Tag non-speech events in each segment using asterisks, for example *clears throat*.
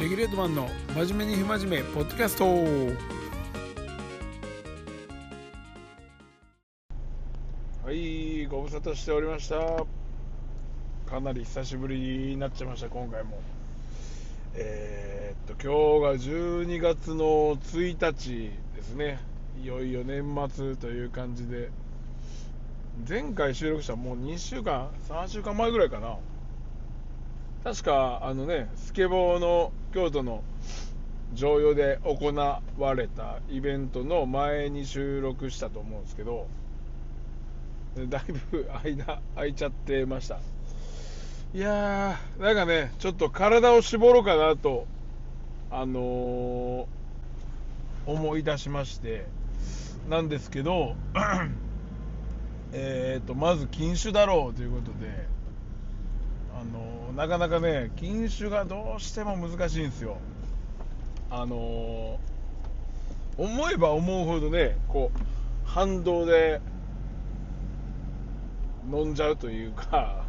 レギュレートマンの真面目に不真面目ポッドキャスト。はいご無沙汰しておりました。かなり久しぶりになっちゃいました今回も。えー、っと今日が12月の1日ですね。いよいよ年末という感じで。前回収録したもう2週間3週間前ぐらいかな。確かあのねスケボーの京都の常用で行われたイベントの前に収録したと思うんですけどだいぶ間空いちゃってました。いやーなんかねちょっと体を絞ろうかなとあのー、思い出しましてなんですけど *clears throat* えーとまず禁酒だろうということであのなかなかね禁酒がどうしても難しいんですよ。あの思えば思うほどねこう反動で飲んじゃうというか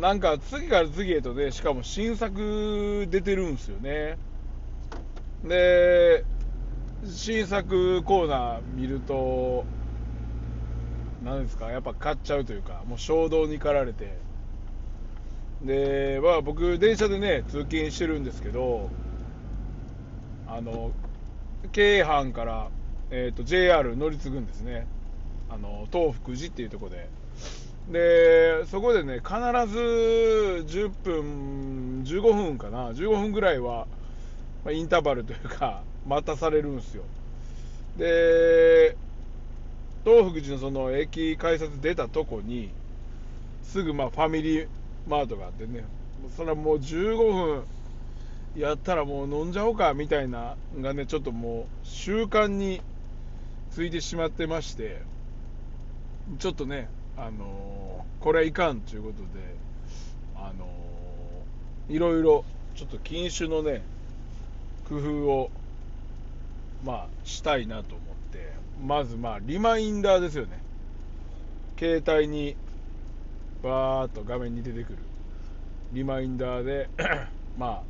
なんか次から次へとねしかも新作出てるんですよね。で新作コーナー見ると何ですかやっぱ買っちゃうというかもう衝動に駆られて。で、まあ、僕、電車でね、通勤してるんですけど、あの、京阪から、えーと、JR 乗り継ぐんですね。あの、東福寺っていうとこで。で、そこでね、必ず10分、15分かな、15分ぐらいは、まあ、インターバルというか、待たされるんですよ。で、東福寺のその駅改札出たとこに、すぐまあファミリーマートがあってね。それはもう15分。やったらもう飲んじゃおうかみたいながねちょっともう習慣についてしまってまして。ちょっとねあのー、これはいかんということであのー、いろいろちょっと禁酒のね工夫をまあしたいなと思って。まずまあリマインダーですよね。携帯にバーっと画面に出てくる。リマインダーで *clears throat* まあ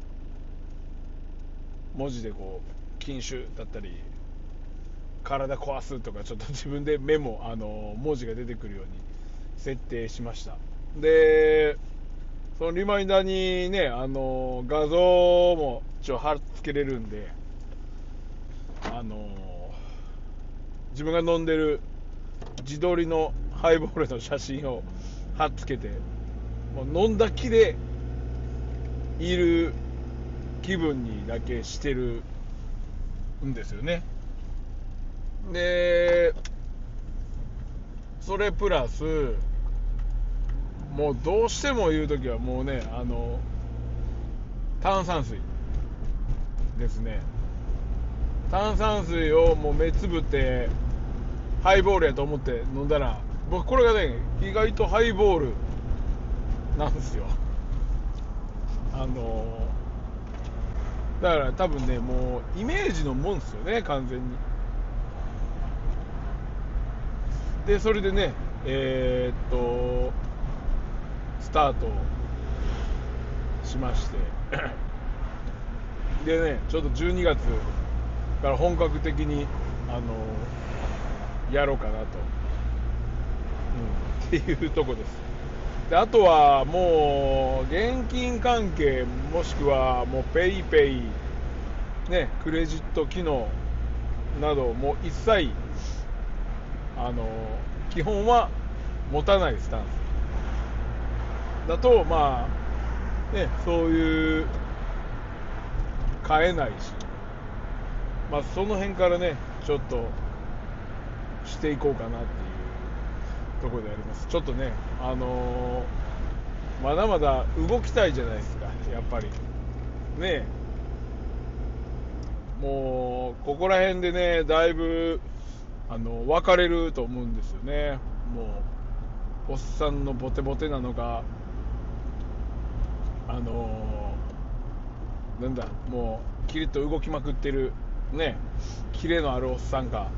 文字でこう禁酒だったり体壊すとかちょっと自分でメモあの文字が出てくるように設定しました。でそのリマインダーにねあの画像も一応貼っつけれるんであの自分が飲んでる自撮りのハイボールの写真を貼っつけてもう飲んだ気でいる気分にだけしてるんですよね。でそれプラスもうどうしても言う時はもうねあの炭酸水ですね。炭酸水をもう目つぶってハイボールやと思って飲んだら僕これがね意外とハイボールなんですよ。あのだから多分ねもうイメージのもんですよね完全に。でそれでねえー、っとスタートしまして。でねちょっと12月から本格的にあのやろうかなと。っていうとこです。であとはもう現金関係もしくはもう PayPay ねクレジット機能なども一切あの基本は持たないスタンス。だとまあねそういう買えないし。まあその辺からねちょっとしていこうかなっていう。ところであります。ちょっとねあのー、まだまだ動きたいじゃないですかやっぱり。ねもうここら辺でねだいぶあの分かれると思うんですよね。もうおっさんのボテボテなのかあのー、なんだもうキリッと動きまくってるねキレのあるおっさんか。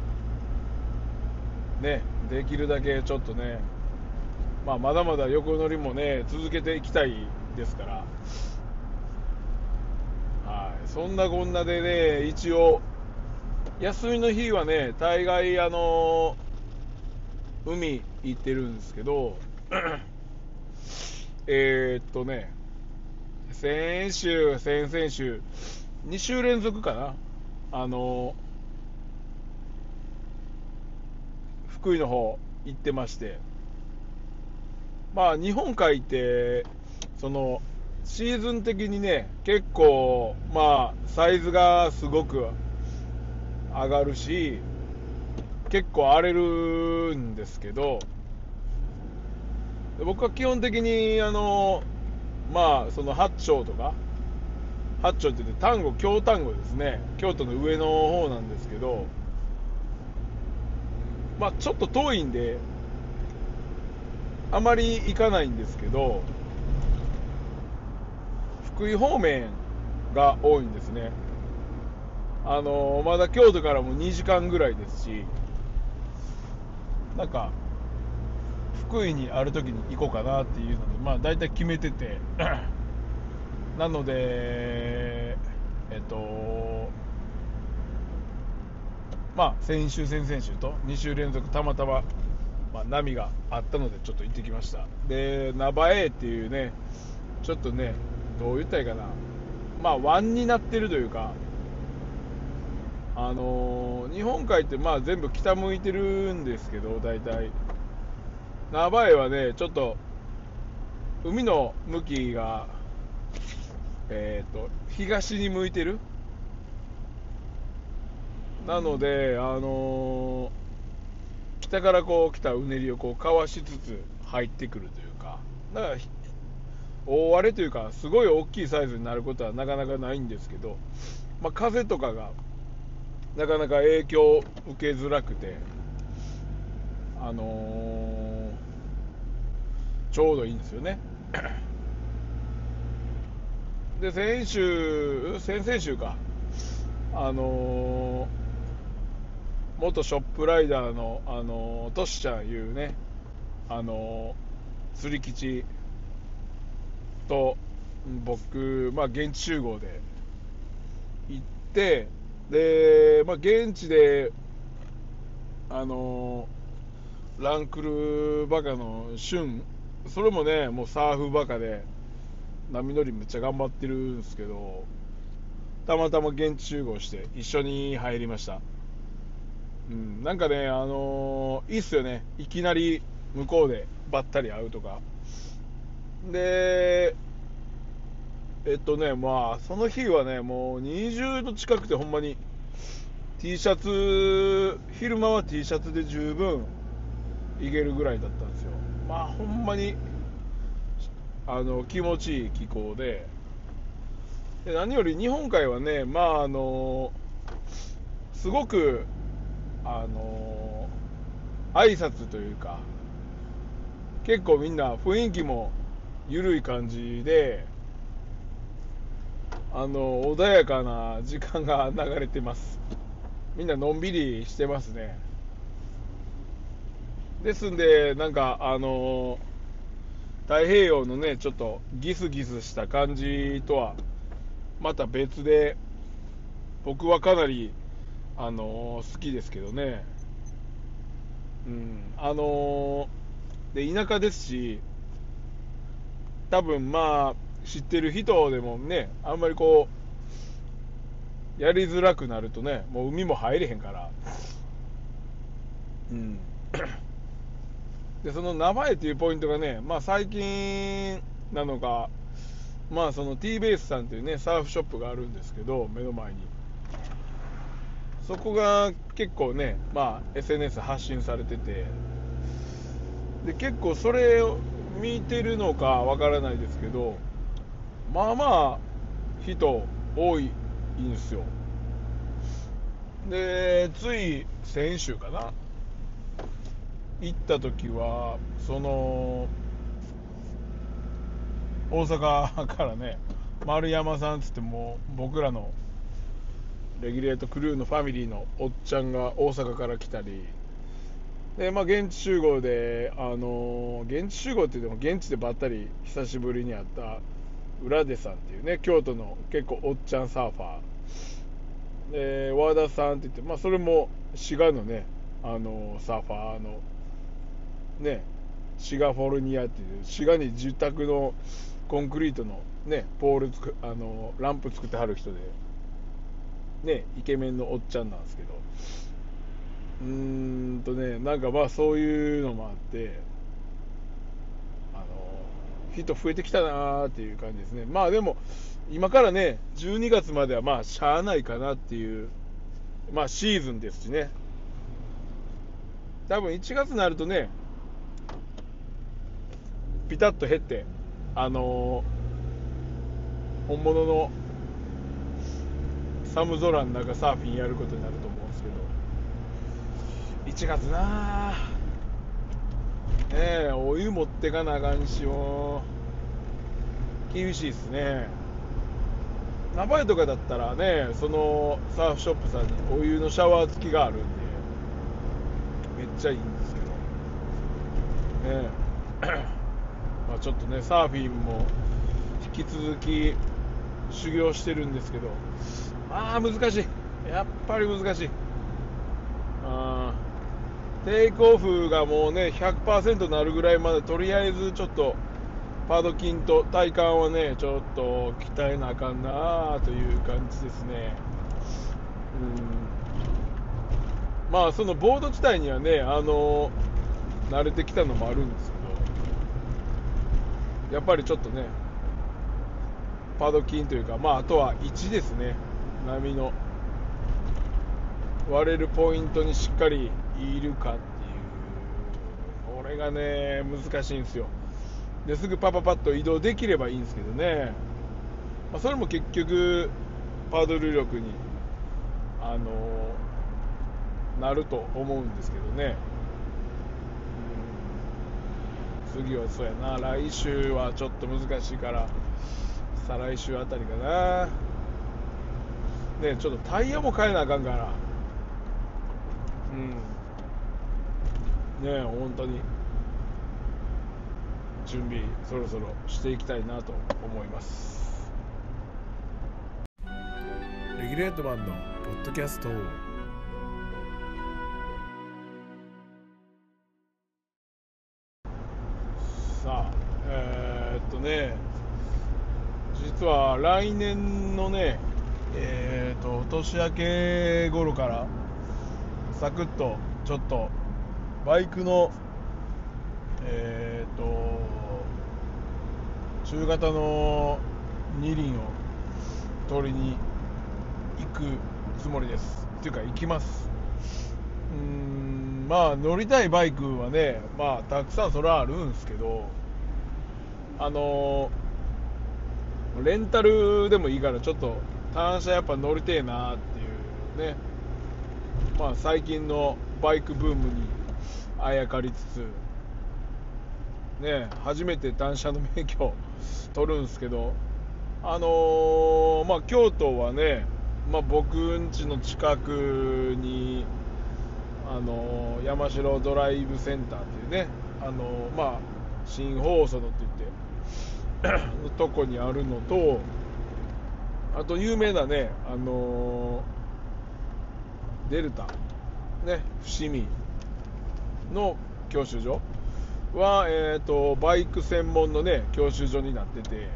ねできるだけちょっとね、まあ、まだまだ横乗りもね続けていきたいですから、はい。そんなこんなでね、一応、休みの日はね、大概、あの海行ってるんですけど、*clears throat* えっとね、先週、先々週、2週連続かな、あの福井の方行ってまして、まあ、日本海って、その、シーズン的にね、結構、まあ、サイズがすごく上がるし、結構荒れるんですけど、僕は基本的に、あの、まあ、その八丁とか、八丁って言って丹後、京丹後ですね、京都の上の方なんですけど、まあ、ちょっと遠いんで、あまり行かないんですけど、福井方面が多いんですね。あのまだ京都からも2時間ぐらいですし、なんか、福井にある時に行こうかなっていうので、まあ大体決めてて、*clears throat* なので、えっと、まあ先週、先々週と2週連続たまたま、まあ、波があったのでちょっと行ってきました。で、名場江っていうね、ちょっとね、どう言ったらいいかな、まあ湾になってるというか、あのー日本海ってまあ全部北向いてるんですけど、大体。名場江はね、ちょっと海の向きが、えー、と東に向いてる。なので、あのー北からこう来たうねりをこうかわしつつ入ってくるというか、だから大荒れというか、すごい大きいサイズになることはなかなかないんですけど、まあ、風とかがなかなか影響を受けづらくて、あのーちょうどいいんですよね。で、先週、先々週か、あのー元ショップライダーの、あのトシちゃんいうね、あの釣り吉と僕、まあ、現地集合で行って、で、まあ、現地で、あのランクルバカの俊、それもね、もうサーフバカで、波乗りめっちゃ頑張ってるんですけど、たまたま現地集合して一緒に入りました。うん、なんかね、あのーいいっすよね、いきなり向こうでばったり会うとか。で、えっとね、まあ、その日はね、もう20度近くて、ほんまに T シャツ、昼間は T シャツで十分いけるぐらいだったんですよ。まあ、ほんまにあの気持ちいい気候でで、何より日本海はね、まあ、あのすごく、あの挨拶というか、結構みんな雰囲気も緩い感じで、あの穏やかな時間が流れてます。みんなのんびりしてますね。ですんで、なんか、あの太平洋のね、ちょっとギスギスした感じとは、また別で、僕はかなり、あの好きですけどね。うん、あので、田舎ですし、多分まあ、知ってる人でもね、あんまりこう、やりづらくなるとね、もう海も入れへんから。うん。で、その名前っていうポイントがね、まあ最近なのか、まあその T ベースさんっていうね、サーフショップがあるんですけど、目の前に。そこが結構ね、まあ SNS 発信されてて、で、結構それを見てるのかわからないですけど、まあまあ人多いんですよ。で、つい先週かな。行った時は、その、大阪からね、丸山さんっつってもう僕らのレギュレートクルーのファミリーのおっちゃんが大阪から来たり、で、まあ、現地集合で、あの現地集合って言っても、現地でばったり久しぶりに会った浦出さんっていうね京都の結構おっちゃんサーファー。で和田さんって言って、まあ、それも滋賀のねあのサーファーのねシガフォルニアっていう滋賀に住宅のコンクリートのねポールつくあのランプ作ってはる人で。ねイケメンのおっちゃんなんですけど。うーんとねなんかまあそういうのもあってあの人増えてきたなーっていう感じですね。まあでも今からね12月まではまあしゃあないかなっていうまあシーズンですしね。多分1月になるとねピタッと減ってあのー本物の寒空の中サーフィンやることになると思うんですけど。1月なねえお湯持ってかなあかんしよ厳しいっすね。名前とかだったらねそのサーフショップさんにお湯のシャワー付きがあるんで。めっちゃいいんですけど。ね *coughs* まあちょっとねサーフィンも引き続き修行してるんですけど。ああ難しい。やっぱり難しい。あー。テイクオフがもうね100%なるぐらいまでとりあえずちょっとパド筋と体幹はねちょっと鍛えなあかんなあという感じですね。うん。まあそのボード自体にはねあの慣れてきたのもあるんですけどやっぱりちょっとねパド筋というかまああとは位置ですね波の割れるポイントにしっかりいるかっていう。これがね難しいんですよ。ですぐパパパッと移動できればいいんですけどね、まあ、それも結局パドル力にあのなると思うんですけどね、うん、次はそうやな。来週はちょっと難しいから再来週あたりかな。ねちょっとタイヤも変えなあかんから。うん。ね本当に。準備そろそろしていきたいなと思います。レギュレートマンのポッドキャストさあえーっとね実は来年のねえーっと年明け頃からサクッとちょっとバイクのえーと中型の二輪を取りに行くつもりです。っていうか行きます。うんまあ乗りたいバイクはねまあたくさんそれはあるんですけどあのレンタルでもいいからちょっと単車やっぱ乗りてえなっていう。ね。まあ最近のバイクブームにあやかりつつ。ね。初めて単車の免許取るんですけど。あのーまあ京都はね、まあ、僕ん家の近くにあのー山城ドライブセンターっていうね。あのーまあ新放送のって言って *coughs* のとこにあるのとあと有名なねあのーデルタね伏見の教習所は、えー、とバイク専門のね教習所になってて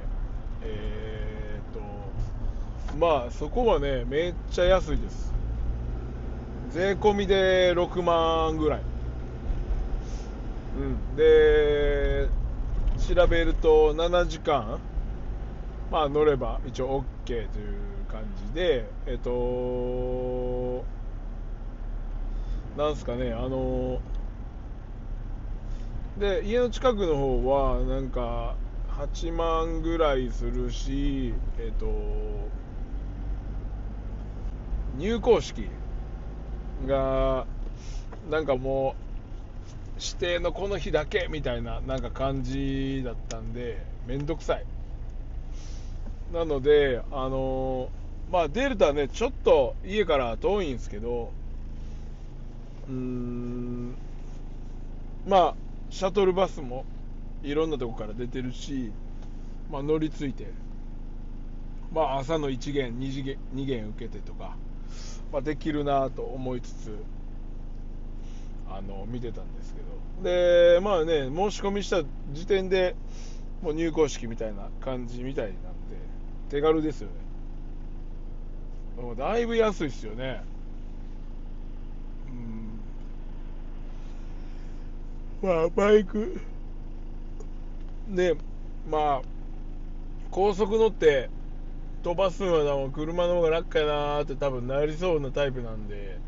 えー、とまあそこはねめっちゃ安いです。税込みで6万ぐらい。うん。で調べると7時間まあ乗れば一応 OK という感じでえっ、となんすかねあので家の近くの方はなんか8万ぐらいするしえっ、と入校式がなんかもう指定のこの日だけみたいななんか感じだったんでめんどくさい。なのであのまあデルタねちょっと家から遠いんですけどうーんまあシャトルバスもいろんなとこから出てるし、まあ、乗り継いでまあ、朝の1限2次元2限受けてとか、まあ、できるなと思いつつあの見てたんですけど。でまあね申し込みした時点でもう入校式みたいな感じみたいな手軽ですよね。もうだいぶ安いですよね。うん。まあバイク。ねまあ高速乗って飛ばすのは車の方が楽やなーって多分なりそうなタイプなんで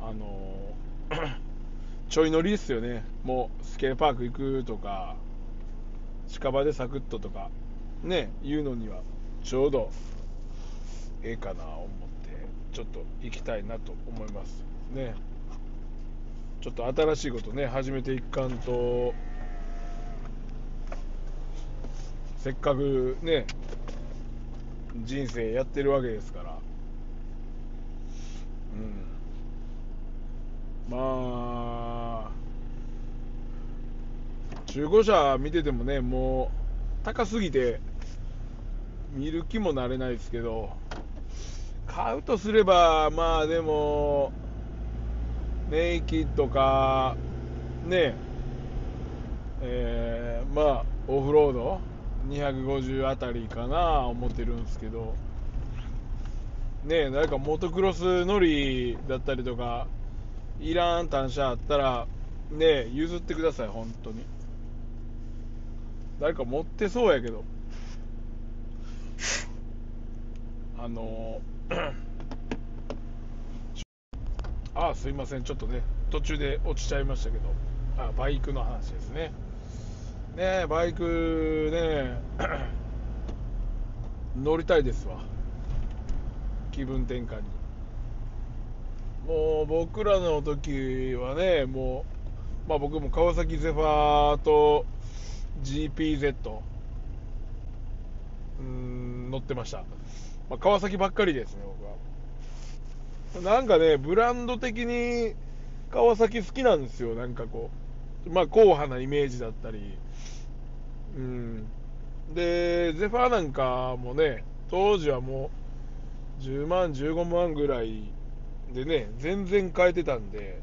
あのー *coughs* ちょい乗りですよね。もうスケーパーク行くとか近場でサクッととか。ね言うのにはちょうどええかな思ってちょっと行きたいなと思いますね。ちょっと新しいことね始めていかんとせっかくね人生やってるわけですから。うん。まあ中古車見ててもねもう高すぎて見る気もなれないですけど買うとすればまあでもネイキッドかねえー、まあオフロード250あたりかな思ってるんですけどねえ誰かモトクロス乗りだったりとかいらん単車あったらねえ譲ってください本当に。誰か持ってそうやけど。あの *clears throat* あすいません。ちょっとね途中で落ちちゃいましたけどあバイクの話ですね。ねバイクね *clears throat* 乗りたいですわ。気分転換に。もう僕らの時はねもう、まあ、僕も川崎ゼファーと GPZ うん乗ってました、まあ、川崎ばっかりですね僕は。なんかねブランド的に川崎好きなんですよなんかこう。まあ硬派なイメージだったり。うん。でゼファーなんかもね当時はもう10万15万ぐらいでね全然変えてたんで。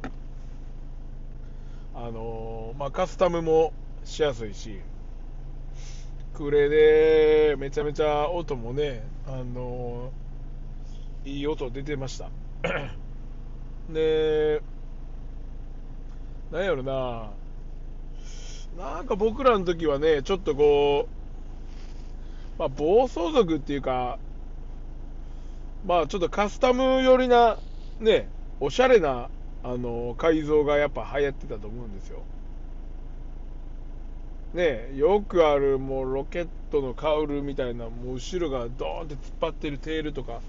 あのーまあカスタムもしやすいし。クレでめちゃめちゃ音もねあのーいい音出てました。*clears throat* でなんやろな。なんか僕らの時はねちょっとこうまあ暴走族っていうかまあちょっとカスタム寄りなねおしゃれなあの改造がやっぱ流行ってたと思うんですよ。ねよくあるもうロケットのカウルみたいなもう後ろがドーンって突っ張ってるテールとか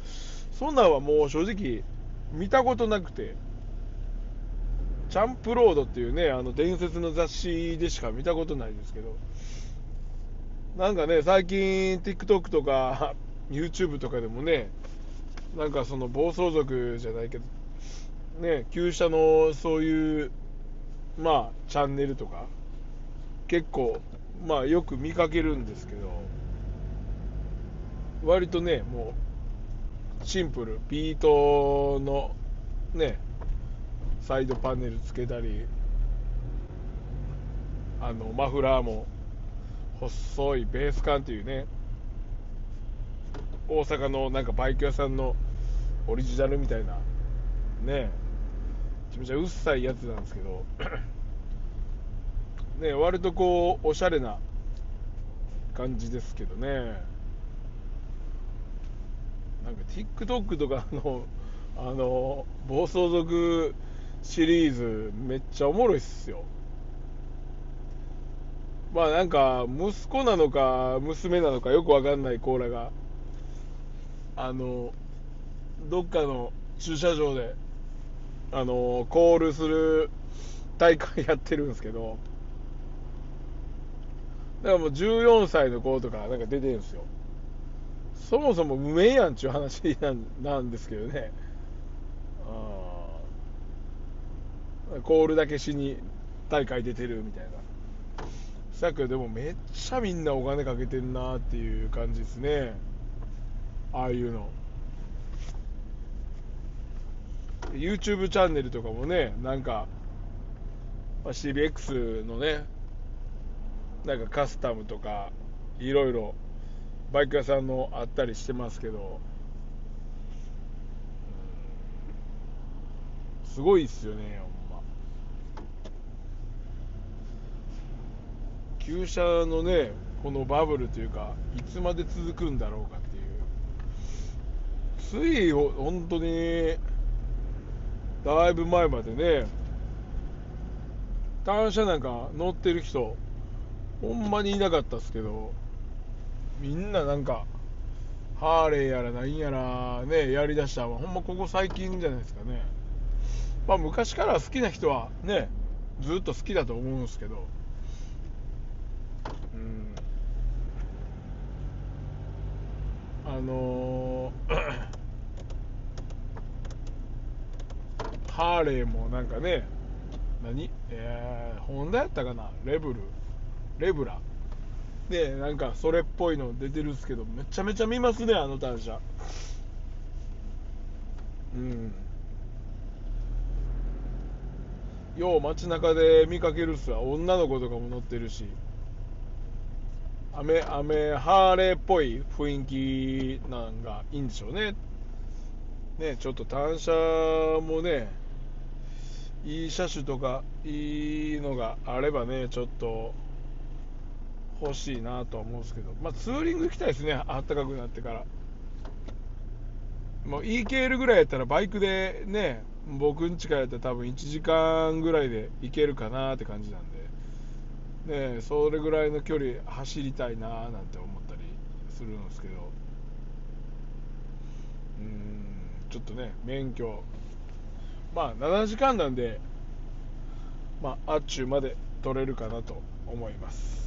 そんなんはもう正直見たことなくてチャンプロードっていうねあの伝説の雑誌でしか見たことないですけどなんかね最近 TikTok とか YouTube とかでもねなんかその暴走族じゃないけどね旧車のそういうまあチャンネルとか結構まあよく見かけるんですけど割とねもうシンプルビートのねサイドパネルつけたりあのマフラーも細いベースカンっていうね大阪のなんかバイク屋さんのオリジナルみたいなねめちゃめちゃ薄いやつなんですけどね割とこうおしゃれな感じですけどね。なんか TikTok とかのあの暴走族シリーズめっちゃおもろいっすよ。まあなんか息子なのか娘なのかよくわかんないコーラがあのどっかの駐車場であのコールする大会やってるんですけど。からもう14歳の子とかなんか出てるんですよ。そもそも無名やんちゅう話なんですけどね。あー。コールだけしに大会出てるみたいな。さっきでもめっちゃみんなお金かけてんなっていう感じですね。ああいうの。YouTube チャンネルとかもねなんかまあ CBX のねなんかカスタムとかいろいろバイク屋さんのあったりしてますけどすごいっすよねほんま。旧車のねこのバブルというかいつまで続くんだろうかっていう。ついほ本当にだいぶ前までね単車なんか乗ってる人ほんまにいなかったっすけどみんななんかハーレーやらなんやらねやりだしたはほんまここ最近じゃないですかね。まあ昔から好きな人はねずっと好きだと思うんですけど。うん。あのー *clears throat* ハーレーもなんかね何？えー、ホンダやったかな？レブル。レブラ。でなんかそれっぽいの出てるっすけどめちゃめちゃ見ますねあの単車うん。よう街中で見かけるっすわ。女の子とかも乗ってるし。雨雨ハーレーっぽい雰囲気なんがいいんでしょうね。ねちょっと単車もねいい車種とかいいのがあればねちょっと欲しいなとは思うんですけどまあツーリング行きたいですねあったかくなってから。もう EKL ぐらいやったらバイクでね僕ん家からやったら多分1時間ぐらいで行けるかなって感じなんで。ねそれぐらいの距離走りたいななんて思ったりするんですけど。うんちょっとね免許。まあ7時間なんでまああっちゅうまで取れるかなと思います。